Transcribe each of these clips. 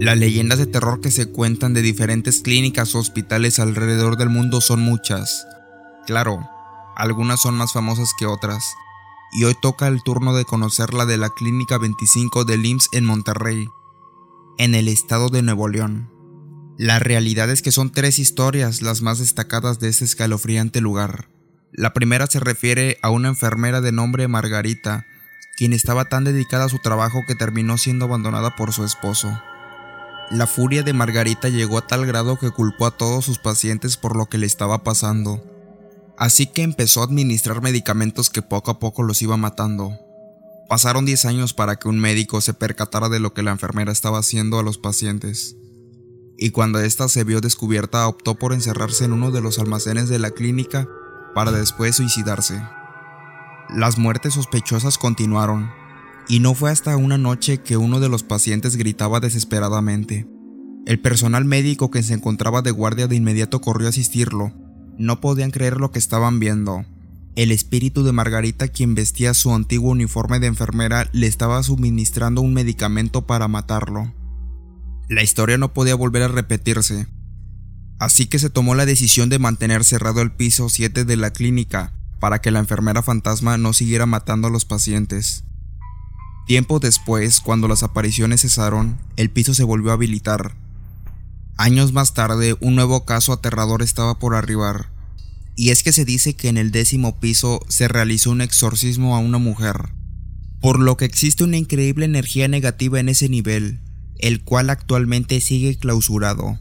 Las leyendas de terror que se cuentan de diferentes clínicas o hospitales alrededor del mundo son muchas. Claro, algunas son más famosas que otras. Y hoy toca el turno de conocer la de la Clínica 25 de LIMS en Monterrey, en el estado de Nuevo León. La realidad es que son tres historias las más destacadas de ese escalofriante lugar. La primera se refiere a una enfermera de nombre Margarita, quien estaba tan dedicada a su trabajo que terminó siendo abandonada por su esposo. La furia de Margarita llegó a tal grado que culpó a todos sus pacientes por lo que le estaba pasando. Así que empezó a administrar medicamentos que poco a poco los iba matando. Pasaron 10 años para que un médico se percatara de lo que la enfermera estaba haciendo a los pacientes. Y cuando ésta se vio descubierta optó por encerrarse en uno de los almacenes de la clínica para después suicidarse. Las muertes sospechosas continuaron, y no fue hasta una noche que uno de los pacientes gritaba desesperadamente. El personal médico que se encontraba de guardia de inmediato corrió a asistirlo. No podían creer lo que estaban viendo. El espíritu de Margarita, quien vestía su antiguo uniforme de enfermera, le estaba suministrando un medicamento para matarlo. La historia no podía volver a repetirse. Así que se tomó la decisión de mantener cerrado el piso 7 de la clínica para que la enfermera fantasma no siguiera matando a los pacientes. Tiempo después, cuando las apariciones cesaron, el piso se volvió a habilitar. Años más tarde, un nuevo caso aterrador estaba por arribar, y es que se dice que en el décimo piso se realizó un exorcismo a una mujer, por lo que existe una increíble energía negativa en ese nivel, el cual actualmente sigue clausurado.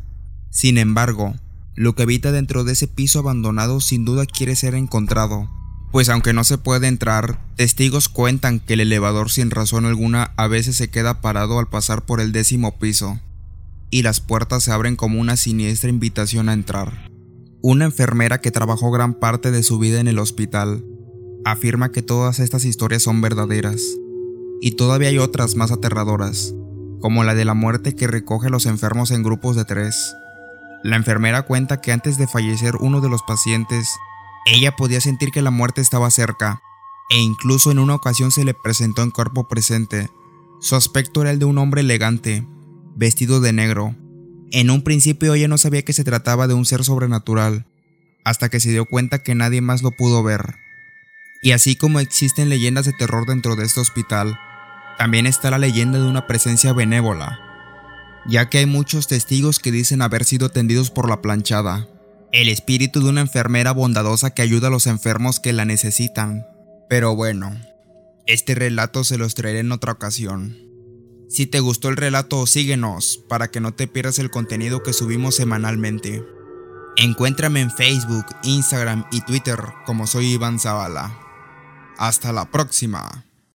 Sin embargo, lo que habita dentro de ese piso abandonado sin duda quiere ser encontrado, pues aunque no se puede entrar, testigos cuentan que el elevador sin razón alguna a veces se queda parado al pasar por el décimo piso, y las puertas se abren como una siniestra invitación a entrar. Una enfermera que trabajó gran parte de su vida en el hospital afirma que todas estas historias son verdaderas, y todavía hay otras más aterradoras, como la de la muerte que recoge a los enfermos en grupos de tres. La enfermera cuenta que antes de fallecer uno de los pacientes ella podía sentir que la muerte estaba cerca, e incluso en una ocasión se le presentó en cuerpo presente. Su aspecto era el de un hombre elegante, vestido de negro. En un principio ella no sabía que se trataba de un ser sobrenatural, hasta que se dio cuenta que nadie más lo pudo ver. Y así como existen leyendas de terror dentro de este hospital, también está la leyenda de una presencia benévola, ya que hay muchos testigos que dicen haber sido tendidos por la planchada, el espíritu de una enfermera bondadosa que ayuda a los enfermos que la necesitan. Pero bueno, este relato se los traeré en otra ocasión. Si te gustó el relato, síguenos para que no te pierdas el contenido que subimos semanalmente. Encuéntrame en Facebook, Instagram y Twitter como soy Iván Zavala. Hasta la próxima.